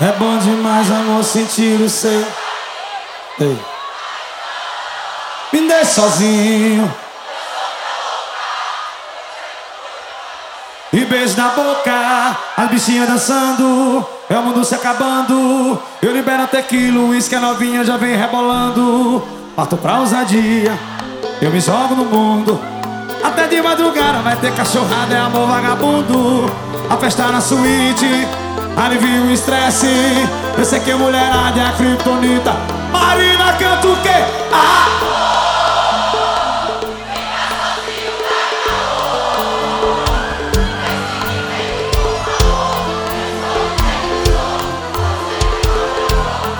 É bom demais, amor, sentir o seu. Ei. Me deixe sozinho. E beijo na boca, as bichinhas dançando, é o mundo se acabando. Eu libero até quilo, uísque a novinha já vem rebolando. Parto pra ousadia, eu me jogo no mundo. Até de madrugada vai ter cachorrada, é amor vagabundo. A festa na suíte, alivia o estresse. Eu sei que mulherada é a criptonita. Marina canta o quê? Ah!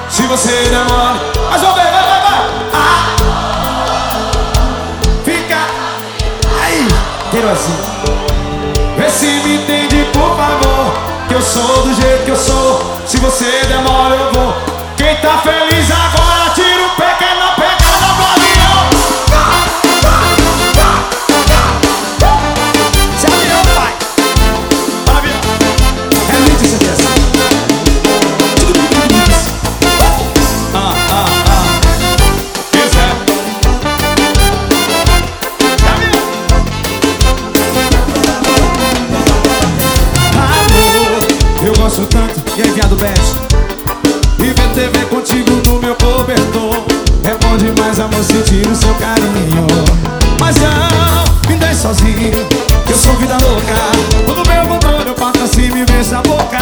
Se você demora, mas vou ver, vai, vai, vai. Ah! Fica aí, quero assim. Vê se me entende, Se você demora, eu vou. Quem tá feliz agora, tira o pé, quem não pega na bolinha. Se avião, pai. Avião. É muito assim. Ah, ah, ah. Isso é. Amor, eu gosto tanto e aí viado amor sentir o seu carinho. Mas não, me deixe sozinho eu sou vida louca. Quando meu controle eu parto assim me beija a boca.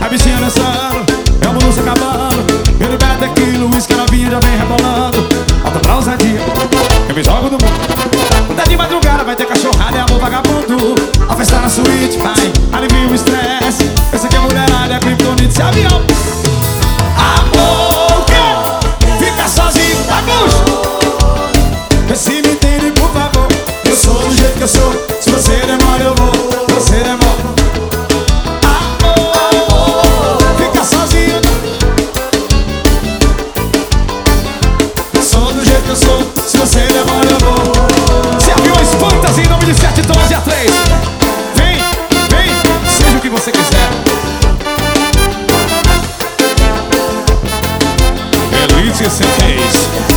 A bichinha dançando, é o se acabando. Eu liberto aquilo, uísque novinha já vem rebolando. Bota pra ousadia, eu me jogo no mundo. Quando é de madrugada vai ter cachorrada, é amor vagabundo. A festa na suíte, vai, alivia o estresse. Eu sei que a mulherada é criptonite, se avião você demora, eu vou Se aviões fantasia em nome de 7 tons e A3 Vem, vem, seja o que você quiser. Elite C3